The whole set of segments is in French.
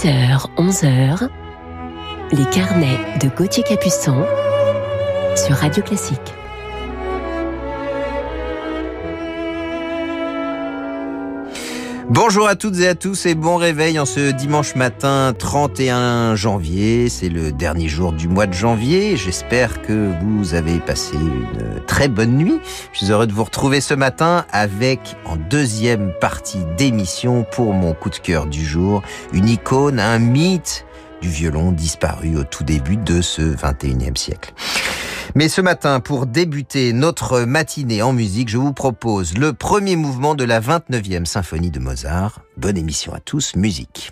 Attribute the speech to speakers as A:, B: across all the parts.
A: 10h, 11h, les carnets de Gauthier Capuçon sur Radio Classique.
B: Bonjour à toutes et à tous et bon réveil en ce dimanche matin 31 janvier. C'est le dernier jour du mois de janvier. J'espère que vous avez passé une très bonne nuit. Je suis heureux de vous retrouver ce matin avec en deuxième partie d'émission pour mon coup de cœur du jour, une icône, un mythe du violon disparu au tout début de ce 21e siècle. Mais ce matin, pour débuter notre matinée en musique, je vous propose le premier mouvement de la 29e symphonie de Mozart. Bonne émission à tous, musique.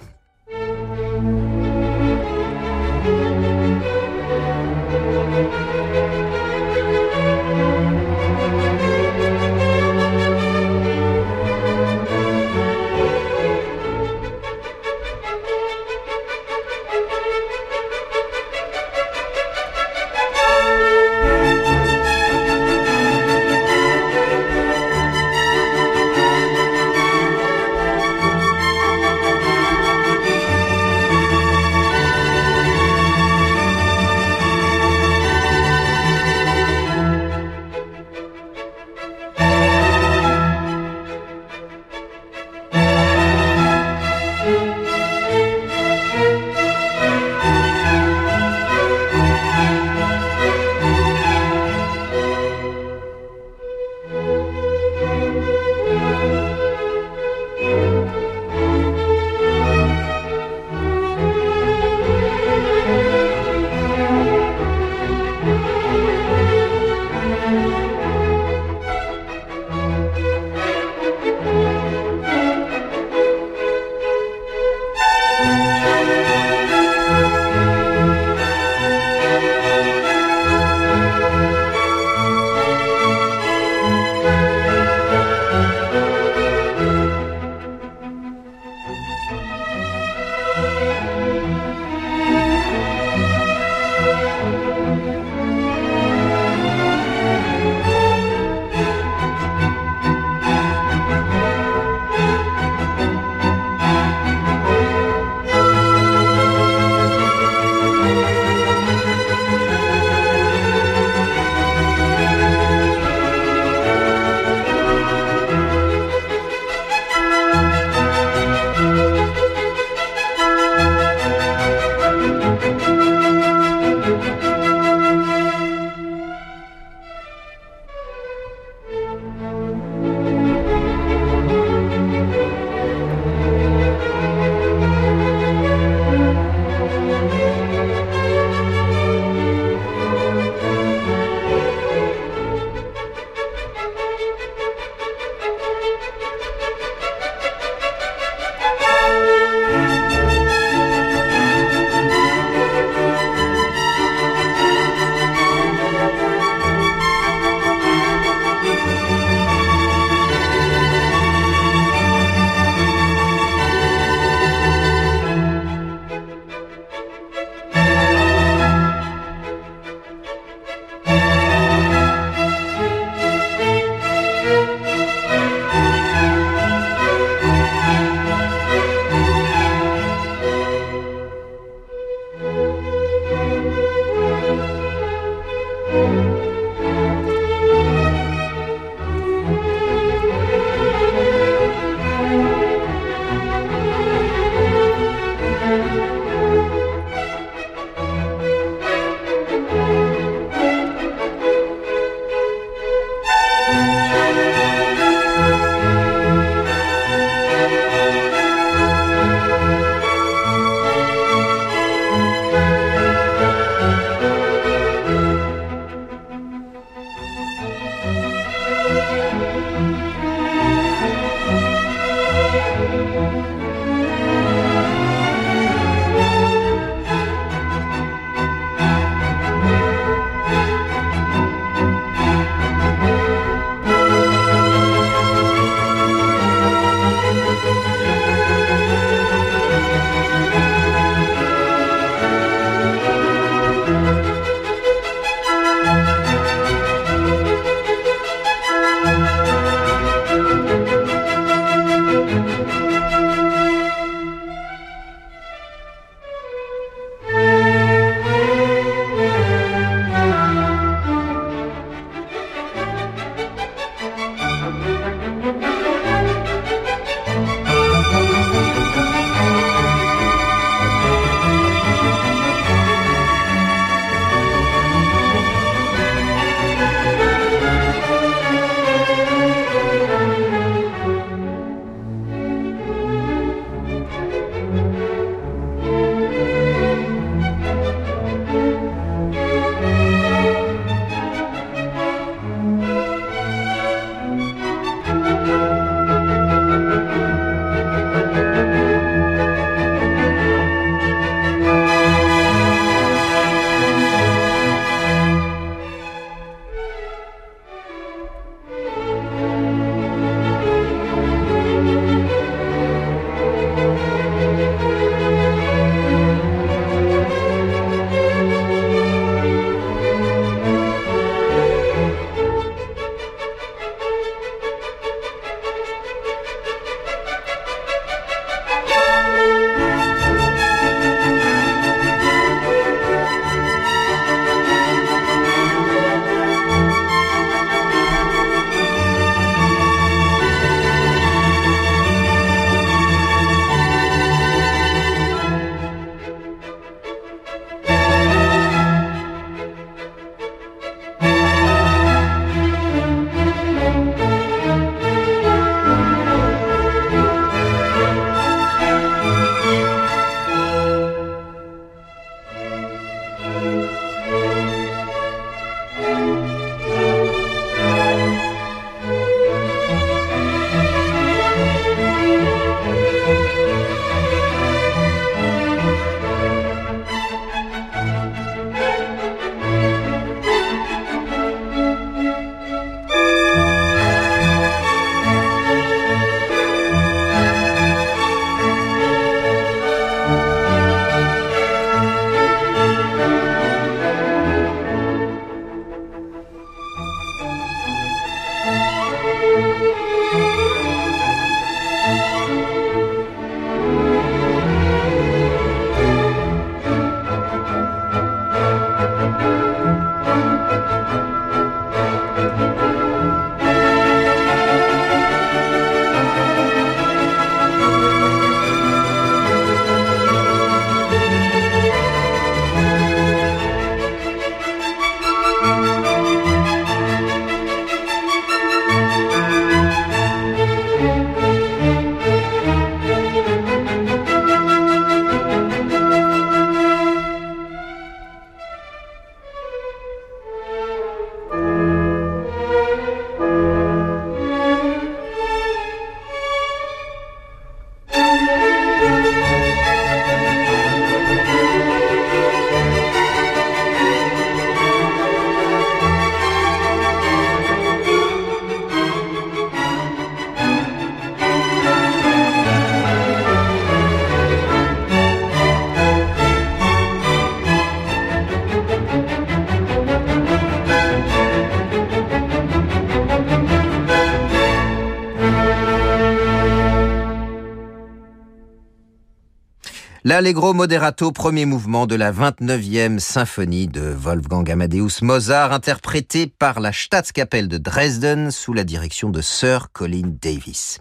B: L'Allegro Moderato, premier mouvement de la 29e symphonie de Wolfgang Amadeus Mozart, interprété par la Staatskapelle de Dresden sous la direction de Sir Colin Davis.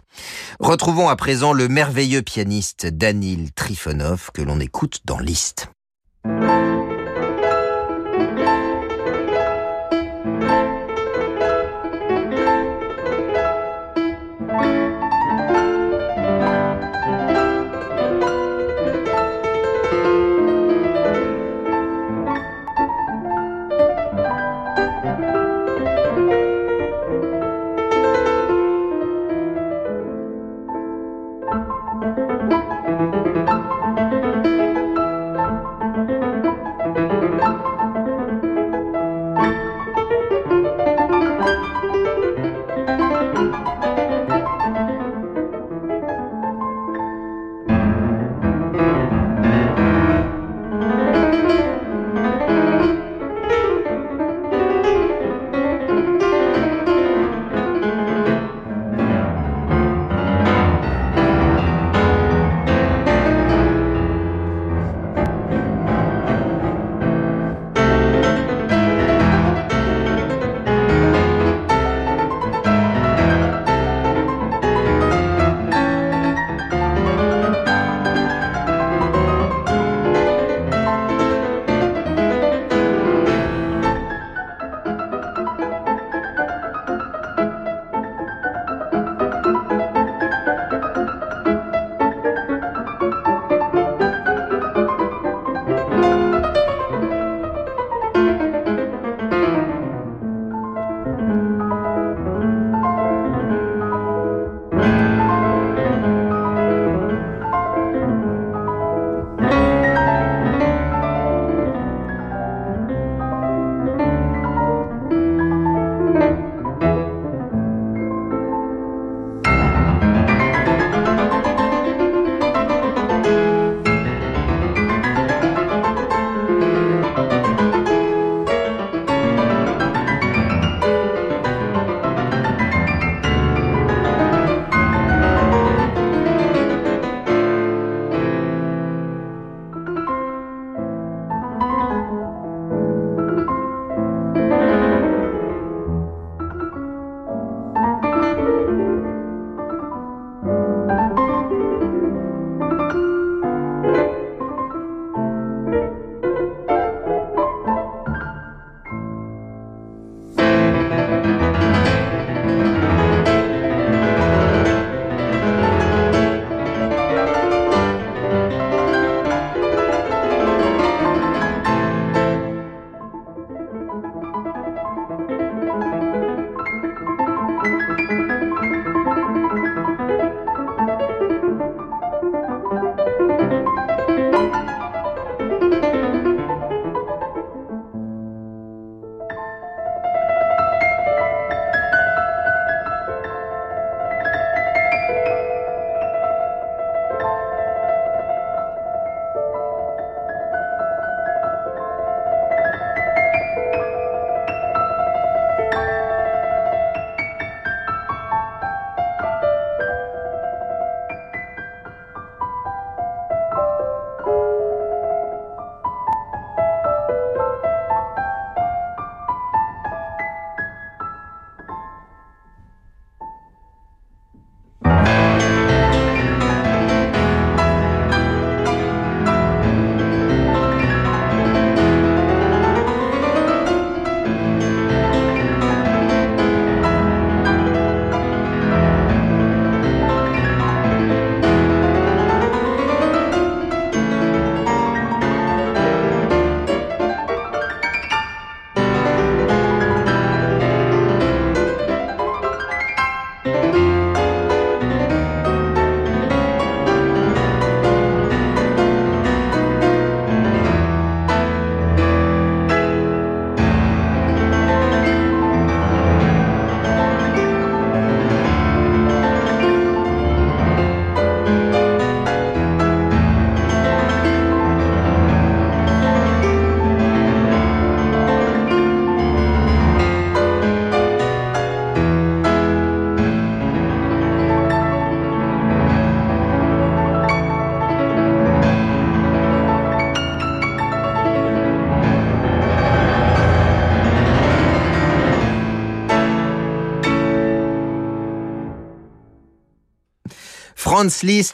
B: Retrouvons à présent le merveilleux pianiste Danil Trifonov que l'on écoute dans Liszt.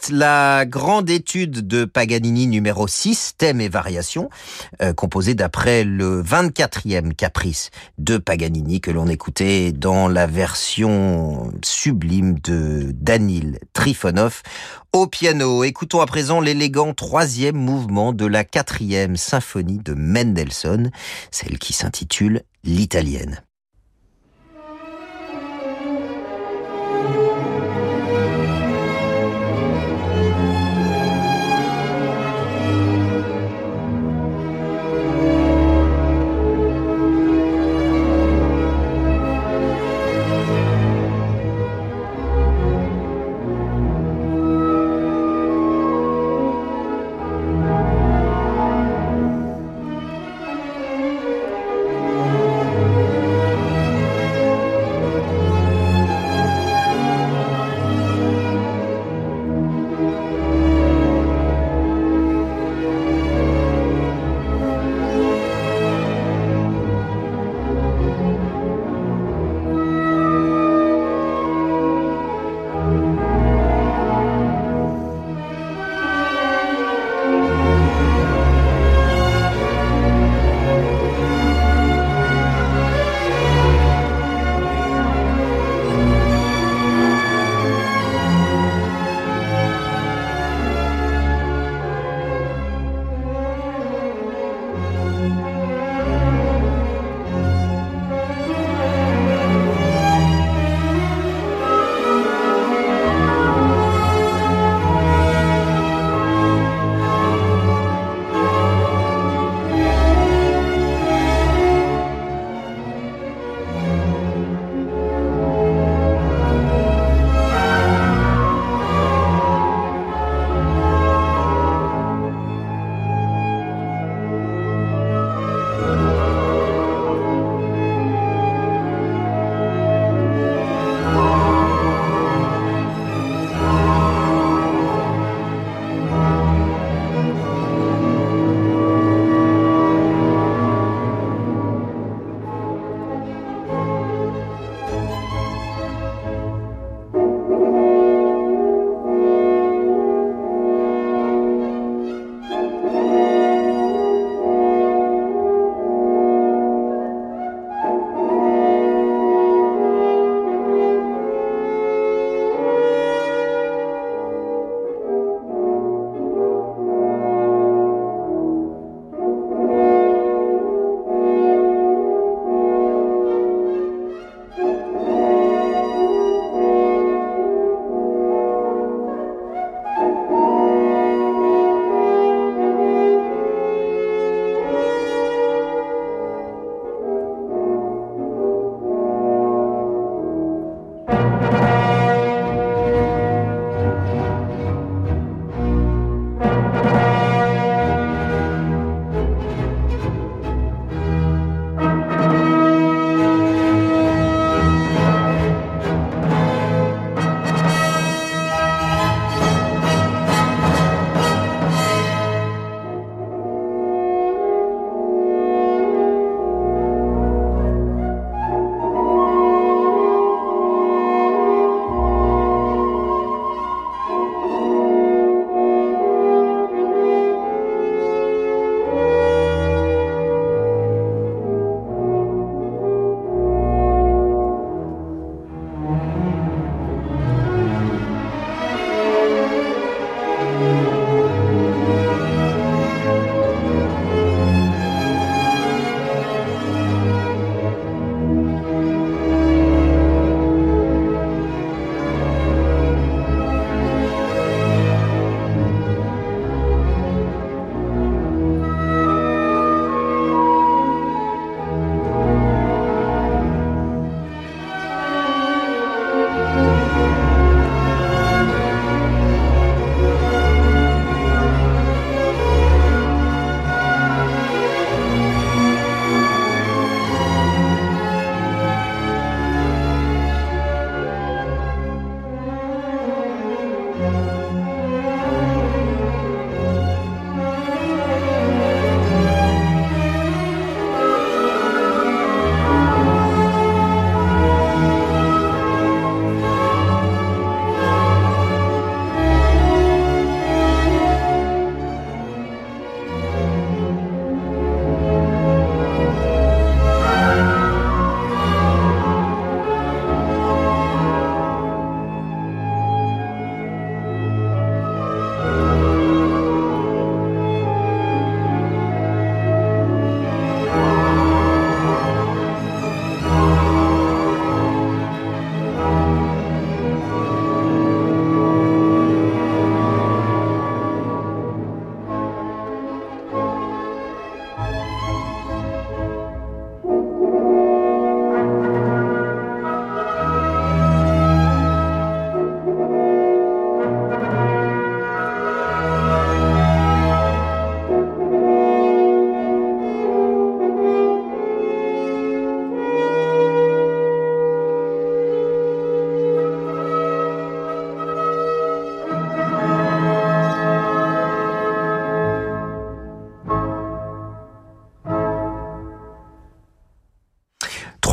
B: La grande étude de Paganini numéro 6, thème et variation, euh, composée d'après le 24e caprice de Paganini que l'on écoutait dans la version sublime de Danil Trifonov au piano. Écoutons à présent l'élégant troisième mouvement de la quatrième symphonie de Mendelssohn, celle qui s'intitule L'Italienne.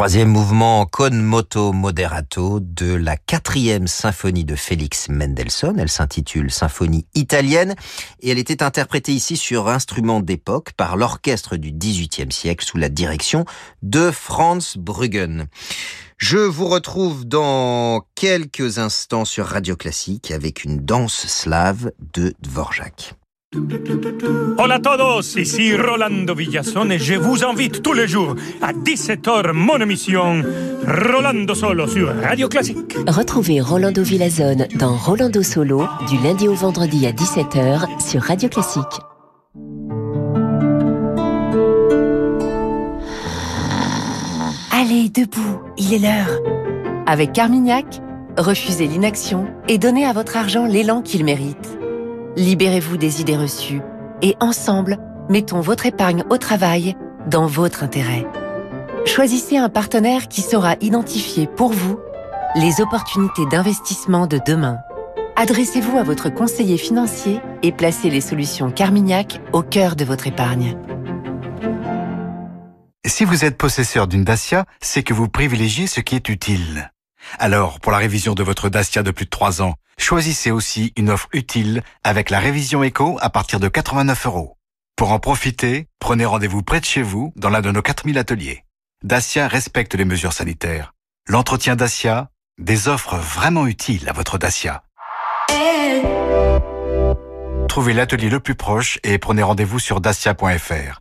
B: Troisième mouvement con moto moderato de la quatrième symphonie de Félix Mendelssohn. Elle s'intitule Symphonie italienne et elle était interprétée ici sur instrument d'époque par l'orchestre du XVIIIe siècle sous la direction de Franz Bruggen. Je vous retrouve dans quelques instants sur Radio Classique avec une danse slave de Dvorak.
C: Hola a todos, ici Rolando Villason et je vous invite tous les jours à 17h mon émission Rolando Solo sur Radio Classique.
A: Retrouvez Rolando Villazone dans Rolando Solo du lundi au vendredi à 17h sur Radio Classique.
D: Allez, debout, il est l'heure. Avec Carmignac, refusez l'inaction et donnez à votre argent l'élan qu'il mérite. Libérez-vous des idées reçues et ensemble, mettons votre épargne au travail dans votre intérêt. Choisissez un partenaire qui saura identifier pour vous les opportunités d'investissement de demain. Adressez-vous à votre conseiller financier et placez les solutions Carmignac au cœur de votre épargne.
E: Si vous êtes possesseur d'une Dacia, c'est que vous privilégiez ce qui est utile. Alors, pour la révision de votre Dacia de plus de 3 ans, choisissez aussi une offre utile avec la révision éco à partir de 89 euros. Pour en profiter, prenez rendez-vous près de chez vous dans l'un de nos 4000 ateliers. Dacia respecte les mesures sanitaires. L'entretien Dacia, des offres vraiment utiles à votre Dacia. Trouvez l'atelier le plus proche et prenez rendez-vous sur dacia.fr.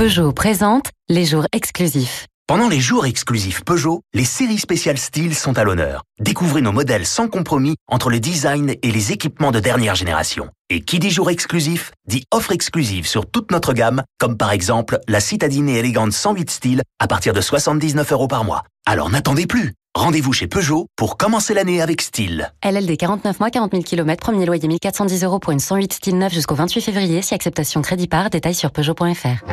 F: Peugeot présente les jours exclusifs.
G: Pendant les jours exclusifs Peugeot, les séries spéciales style sont à l'honneur. Découvrez nos modèles sans compromis entre le design et les équipements de dernière génération. Et qui dit jour exclusif, dit offre exclusive sur toute notre gamme, comme par exemple la citadine et élégante 108 style à partir de 79 euros par mois. Alors n'attendez plus Rendez-vous chez Peugeot pour commencer l'année avec style.
F: LLD 49 mois, 40 000 km, premier loyer 1410 euros pour une 108 style neuf jusqu'au 28 février, si acceptation crédit par, détail sur Peugeot.fr.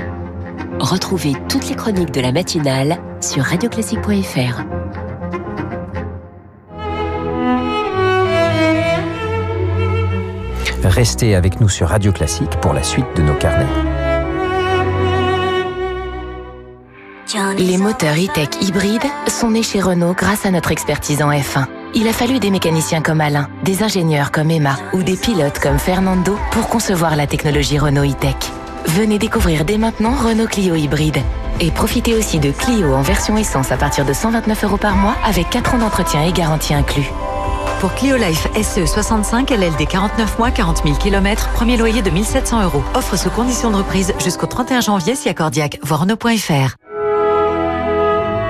A: Retrouvez toutes les chroniques de la matinale sur radioclassique.fr.
B: Restez avec nous sur Radio Classique pour la suite de nos carnets.
D: Les moteurs e-tech hybrides sont nés chez Renault grâce à notre expertise en F1. Il a fallu des mécaniciens comme Alain, des ingénieurs comme Emma ou des pilotes comme Fernando pour concevoir la technologie Renault e-tech. Venez découvrir dès maintenant Renault Clio hybride. Et profitez aussi de Clio en version essence à partir de 129 euros par mois avec 4 ans d'entretien et garantie inclus.
H: Pour Clio Life SE 65 LLD 49 mois 40 000 km, premier loyer de 1700 euros. Offre sous condition de reprise jusqu'au 31 janvier si accordiaque. Voir Renault.fr.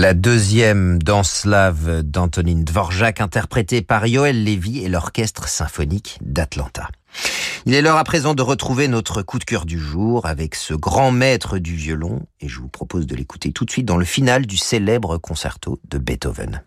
B: La deuxième danse slave d'Antonin Dvorak, interprétée par Yoel Levy et l'Orchestre symphonique d'Atlanta. Il est l'heure à présent de retrouver notre coup de cœur du jour avec ce grand maître du violon, et je vous propose de l'écouter tout de suite dans le final du célèbre concerto de Beethoven.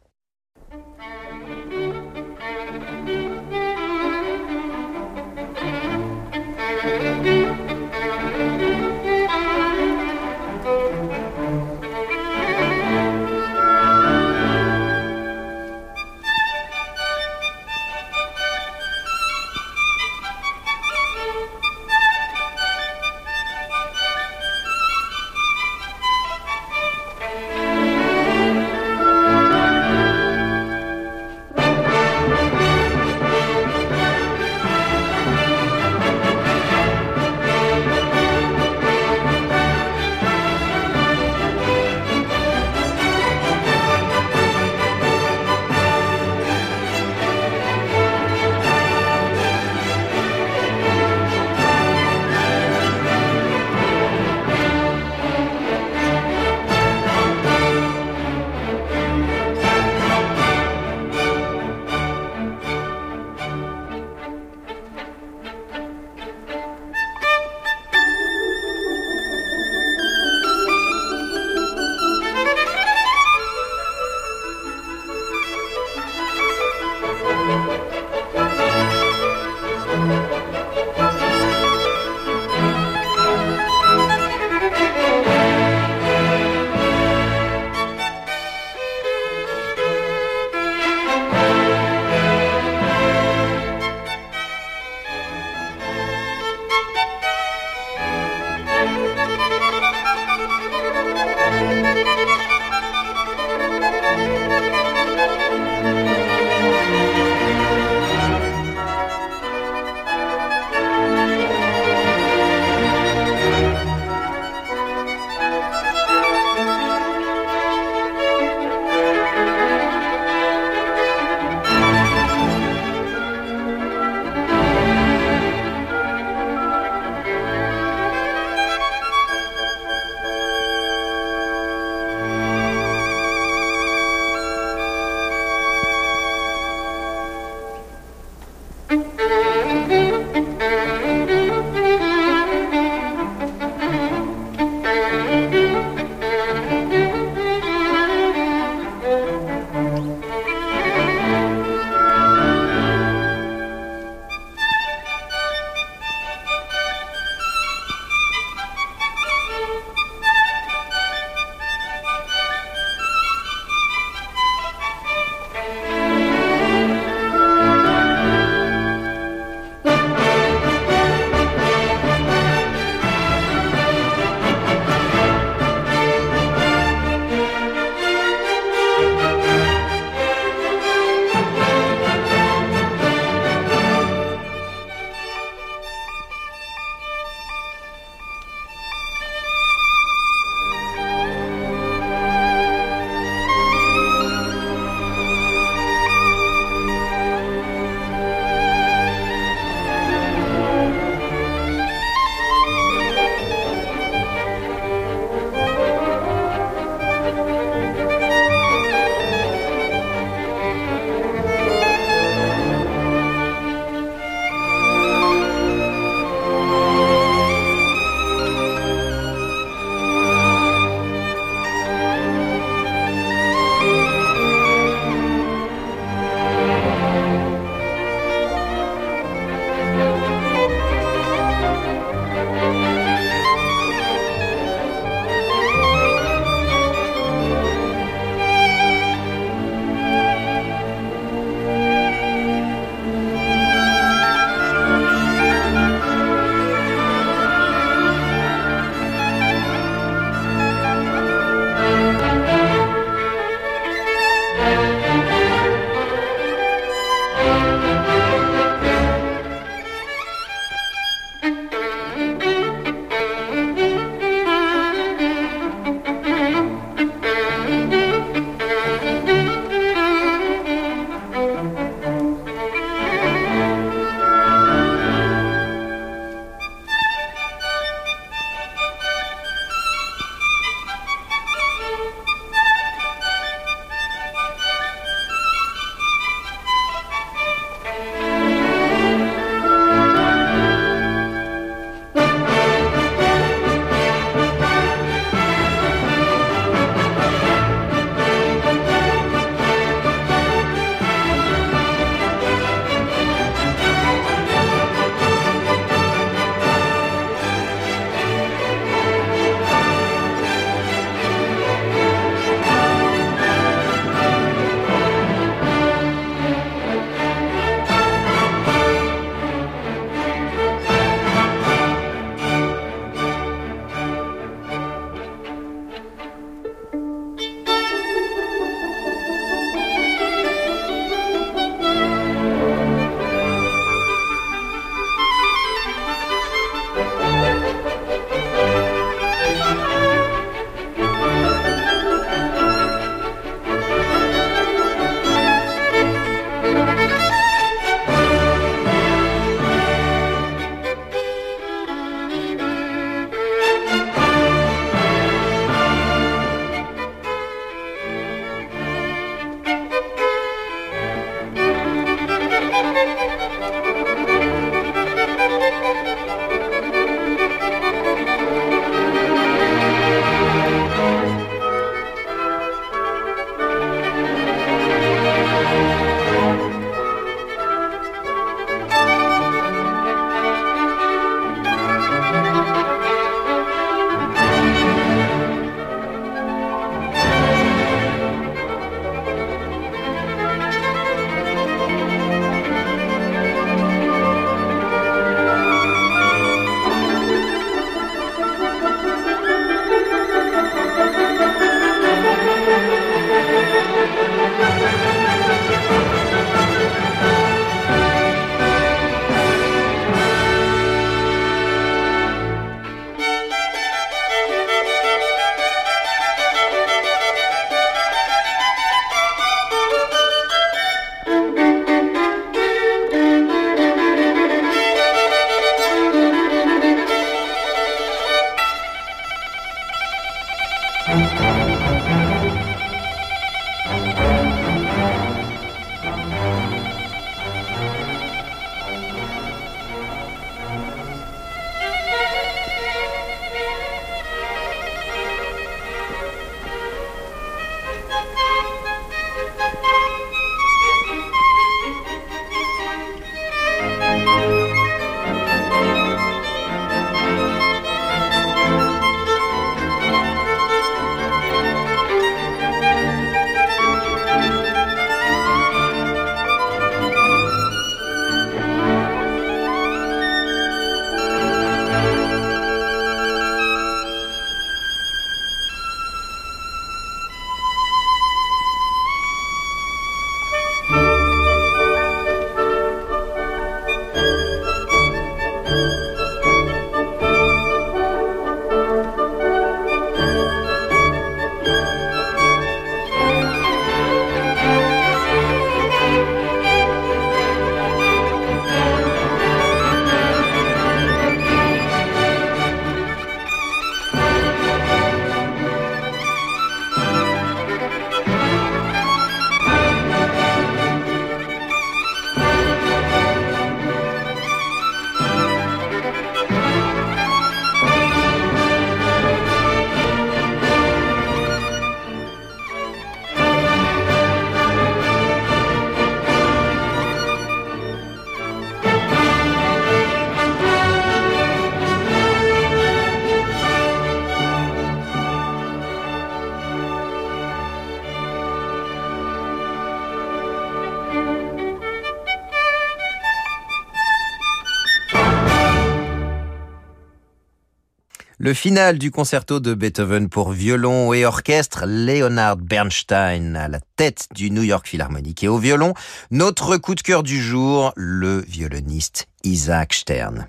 B: Le final du concerto de Beethoven pour violon et orchestre, Leonard Bernstein à la tête du New York Philharmonic. Et au violon, notre coup de cœur du jour, le violoniste Isaac Stern.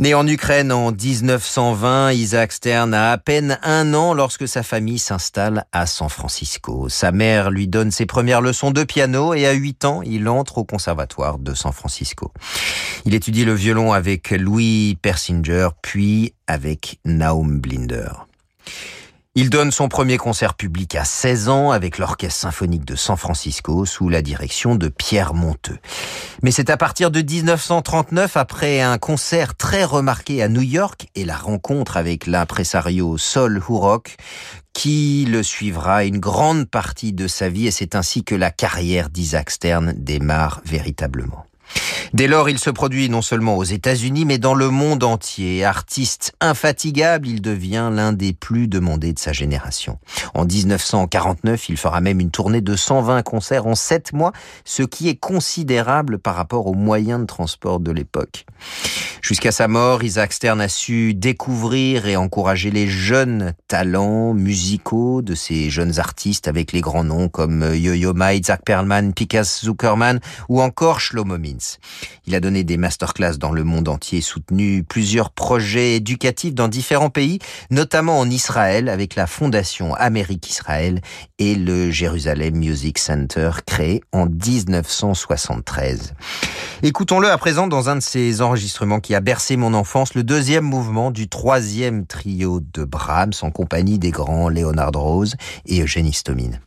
B: Né en Ukraine en 1920, Isaac Stern a à peine un an lorsque sa famille s'installe à San Francisco. Sa mère lui donne ses premières leçons de piano et à 8 ans, il entre au conservatoire de San Francisco. Il étudie le violon avec Louis Persinger, puis avec Naum Blinder. Il donne son premier concert public à 16 ans avec l'Orchestre symphonique de San Francisco sous la direction de Pierre Monteux. Mais c'est à partir de 1939, après un concert très remarqué à New York et la rencontre avec l'impresario Sol Hurok, qui le suivra une grande partie de sa vie et c'est ainsi que la carrière d'Isaac Stern démarre véritablement. Dès lors, il se produit non seulement aux États-Unis, mais dans le monde entier. Artiste infatigable, il devient l'un des plus demandés de sa génération. En 1949, il fera même une tournée de 120 concerts en 7 mois, ce qui est considérable par rapport aux moyens de transport de l'époque. Jusqu'à sa mort, Isaac Stern a su découvrir et encourager les jeunes talents musicaux de ces jeunes artistes avec les grands noms comme Yo-Yo Ma, Isaac Perlman, Pikas Zuckerman ou encore Shlomo Mintz. Il a donné des masterclass dans le monde entier, soutenu plusieurs projets éducatifs dans différents pays, notamment en Israël avec la Fondation Amérique-Israël et le Jérusalem Music Center créé en 1973. Écoutons-le à présent dans un de ces enregistrements qui a bercé mon enfance, le deuxième mouvement du troisième trio de Brahms en compagnie des grands Leonard Rose et Eugénie Stomine.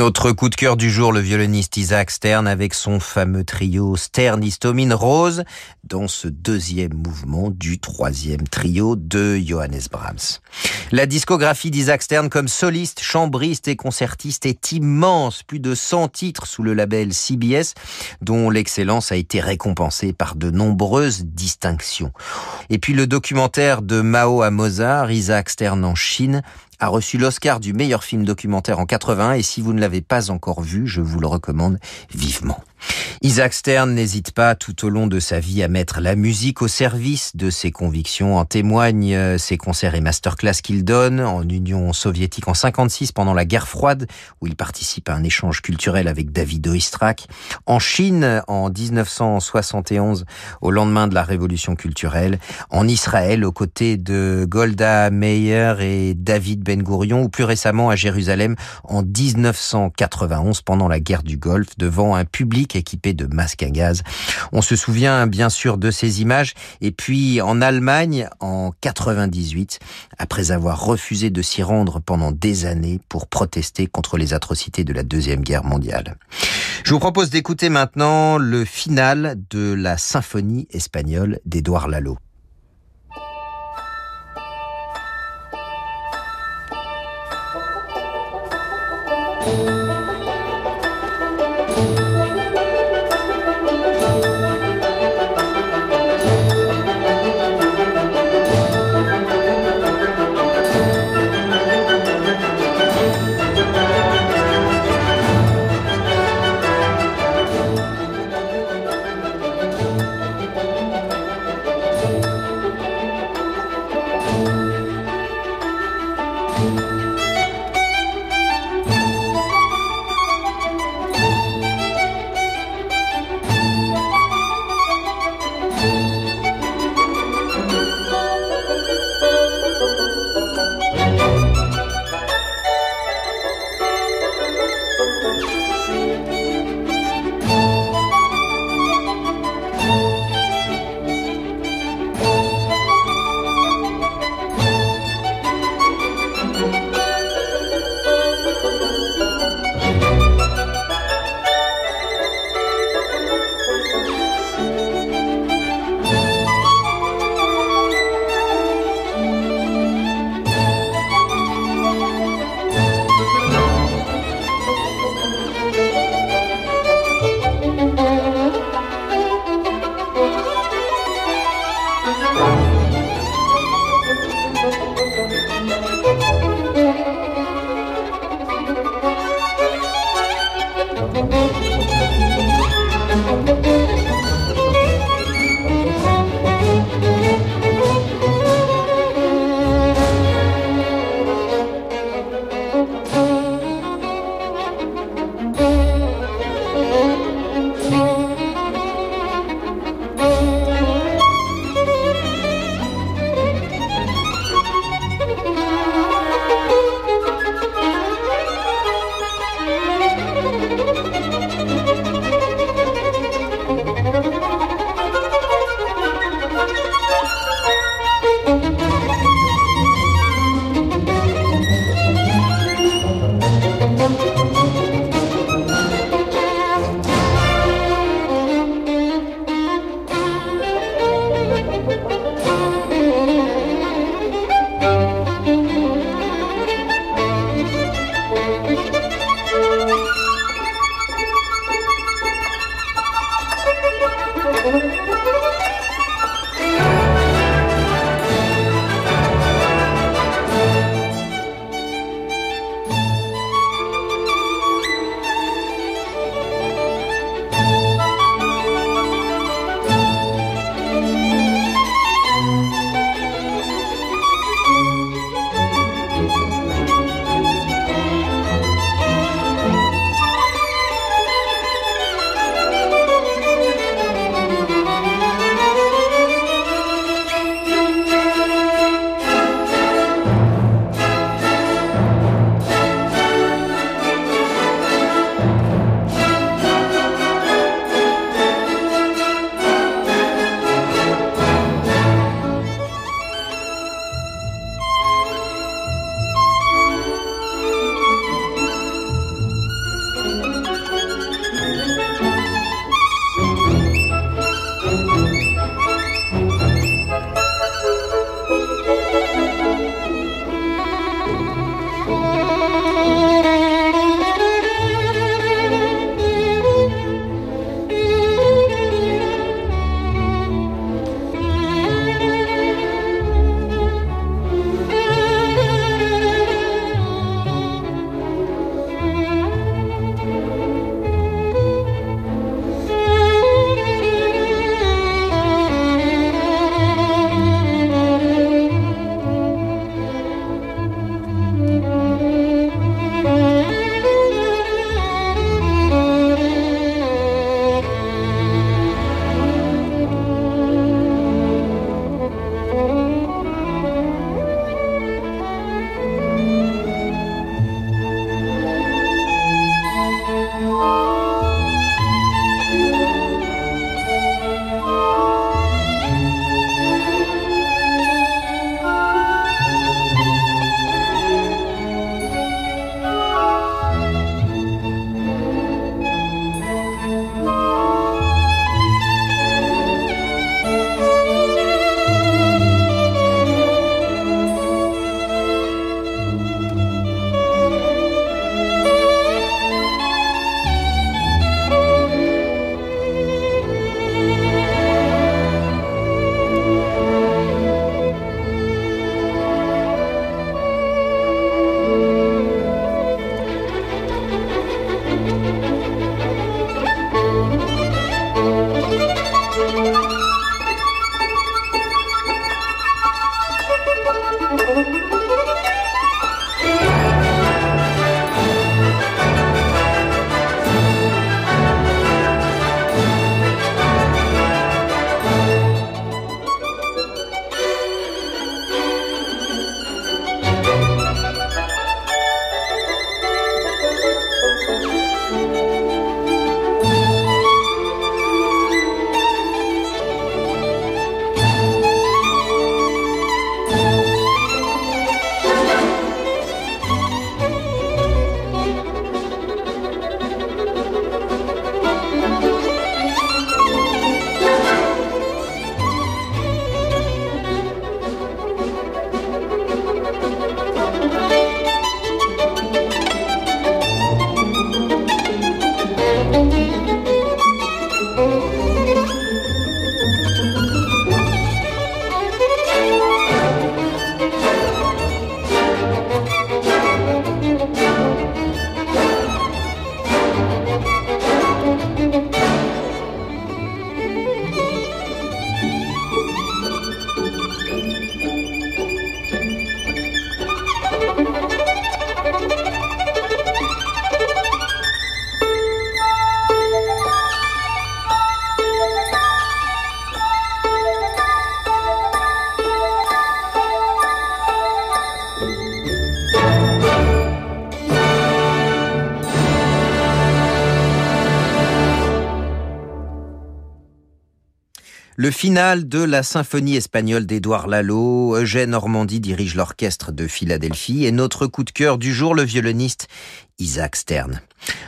B: Notre coup de cœur du jour, le violoniste Isaac Stern avec son fameux trio Stern Histomine Rose dans ce deuxième mouvement du troisième trio de Johannes Brahms. La discographie d'Isaac Stern comme soliste, chambriste et concertiste est immense, plus de 100 titres sous le label CBS dont l'excellence a été récompensée par de nombreuses distinctions. Et puis le documentaire de Mao à Mozart, Isaac Stern en Chine, a reçu l'Oscar du meilleur film documentaire en 80 et si vous ne l'avez pas encore vu, je vous le recommande vivement. Isaac Stern n'hésite pas tout au long de sa vie à mettre la musique au service de ses convictions. En témoignent euh, ses concerts et masterclass qu'il donne en Union soviétique en 56 pendant la guerre froide où il participe à un échange culturel avec David Oistrakh. En Chine en 1971 au lendemain de la révolution culturelle. En Israël aux côtés de Golda Meir et David Ben Gurion ou plus récemment à Jérusalem en 1991 pendant la guerre du Golfe devant un public équipé de masques à gaz. On se souvient bien sûr de ces images. Et puis en Allemagne, en 98, après avoir refusé de s'y rendre pendant des années pour protester contre les atrocités de la Deuxième Guerre mondiale. Je vous propose d'écouter maintenant le final de la symphonie espagnole d'Édouard Lalo. Le final de la symphonie espagnole d'Édouard Lalo, Eugène Normandie dirige l'orchestre de Philadelphie et notre coup de cœur du jour, le violoniste Isaac Stern.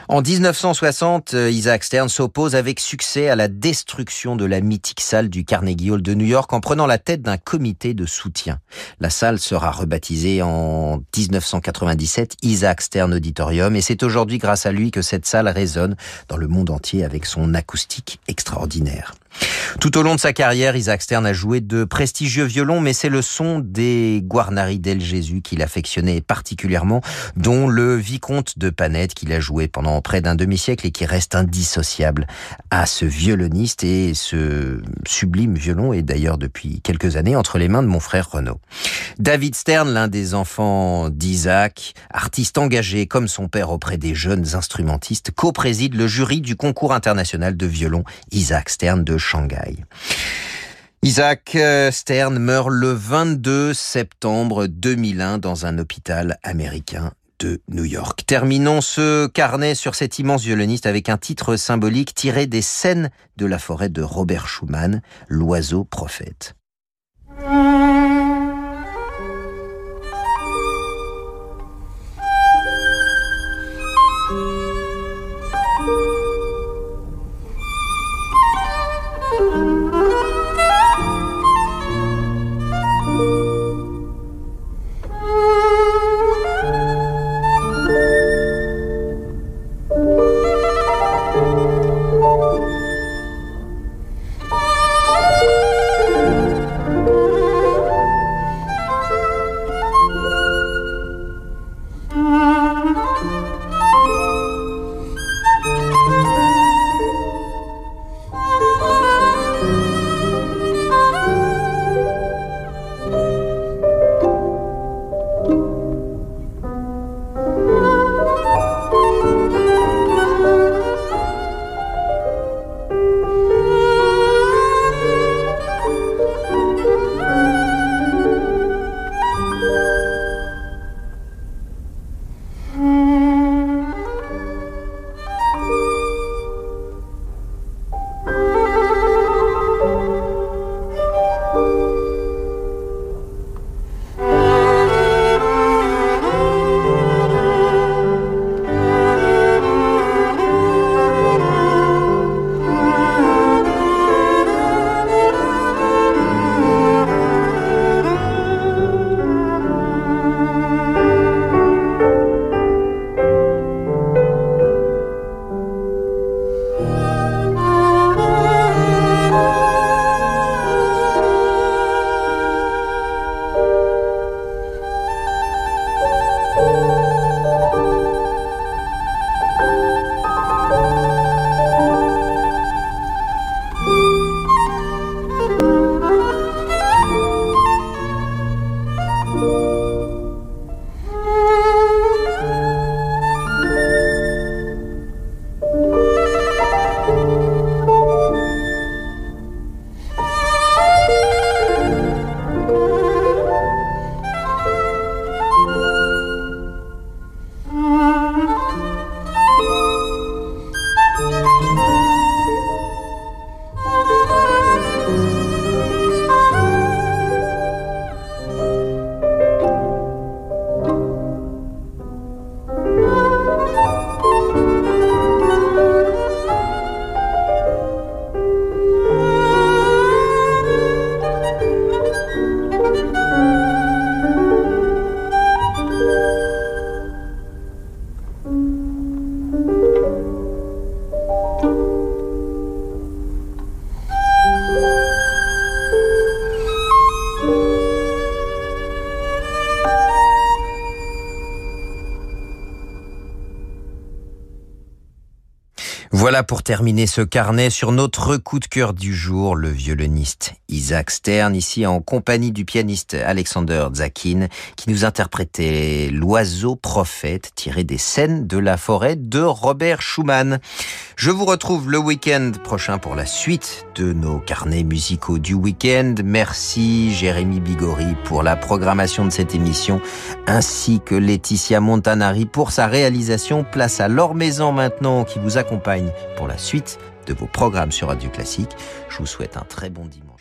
B: En 1960, euh, Isaac Stern s'oppose avec succès à la destruction de la mythique salle du Carnegie Hall de New York en prenant la tête d'un comité de soutien. La salle sera rebaptisée en 1997 Isaac Stern Auditorium et c'est aujourd'hui grâce à lui que cette salle résonne dans le monde entier avec son acoustique extraordinaire. Tout au long de sa carrière, Isaac Stern a joué de prestigieux violons, mais c'est le son des Guarnari del Jésus qu'il affectionnait particulièrement, dont le vicomte de Panette qu'il a joué pendant près d'un demi-siècle et qui reste indissociable à ce violoniste et ce sublime violon est d'ailleurs depuis quelques années entre les mains de mon frère Renaud. David Stern, l'un des enfants d'Isaac, artiste engagé comme son père auprès des jeunes instrumentistes, co-préside le jury du concours international de violon Isaac Stern de Shanghai. Isaac euh, Stern meurt le 22 septembre 2001 dans un hôpital américain de New York. Terminons ce carnet sur cet immense violoniste avec un titre symbolique tiré des scènes de la forêt de Robert Schumann, L'oiseau prophète. Voilà pour terminer ce carnet sur notre coup de cœur du jour, le violoniste Isaac Stern, ici en compagnie du pianiste Alexander Zakin, qui nous interprétait L'oiseau prophète tiré des scènes de la forêt de Robert Schumann. Je vous retrouve le week-end prochain pour la suite de nos carnets musicaux du week-end. Merci Jérémy Bigori pour la programmation de cette émission, ainsi que Laetitia Montanari pour sa réalisation. Place à Maison maintenant qui vous accompagne pour la suite de vos programmes sur Radio Classique. Je vous souhaite un très bon dimanche.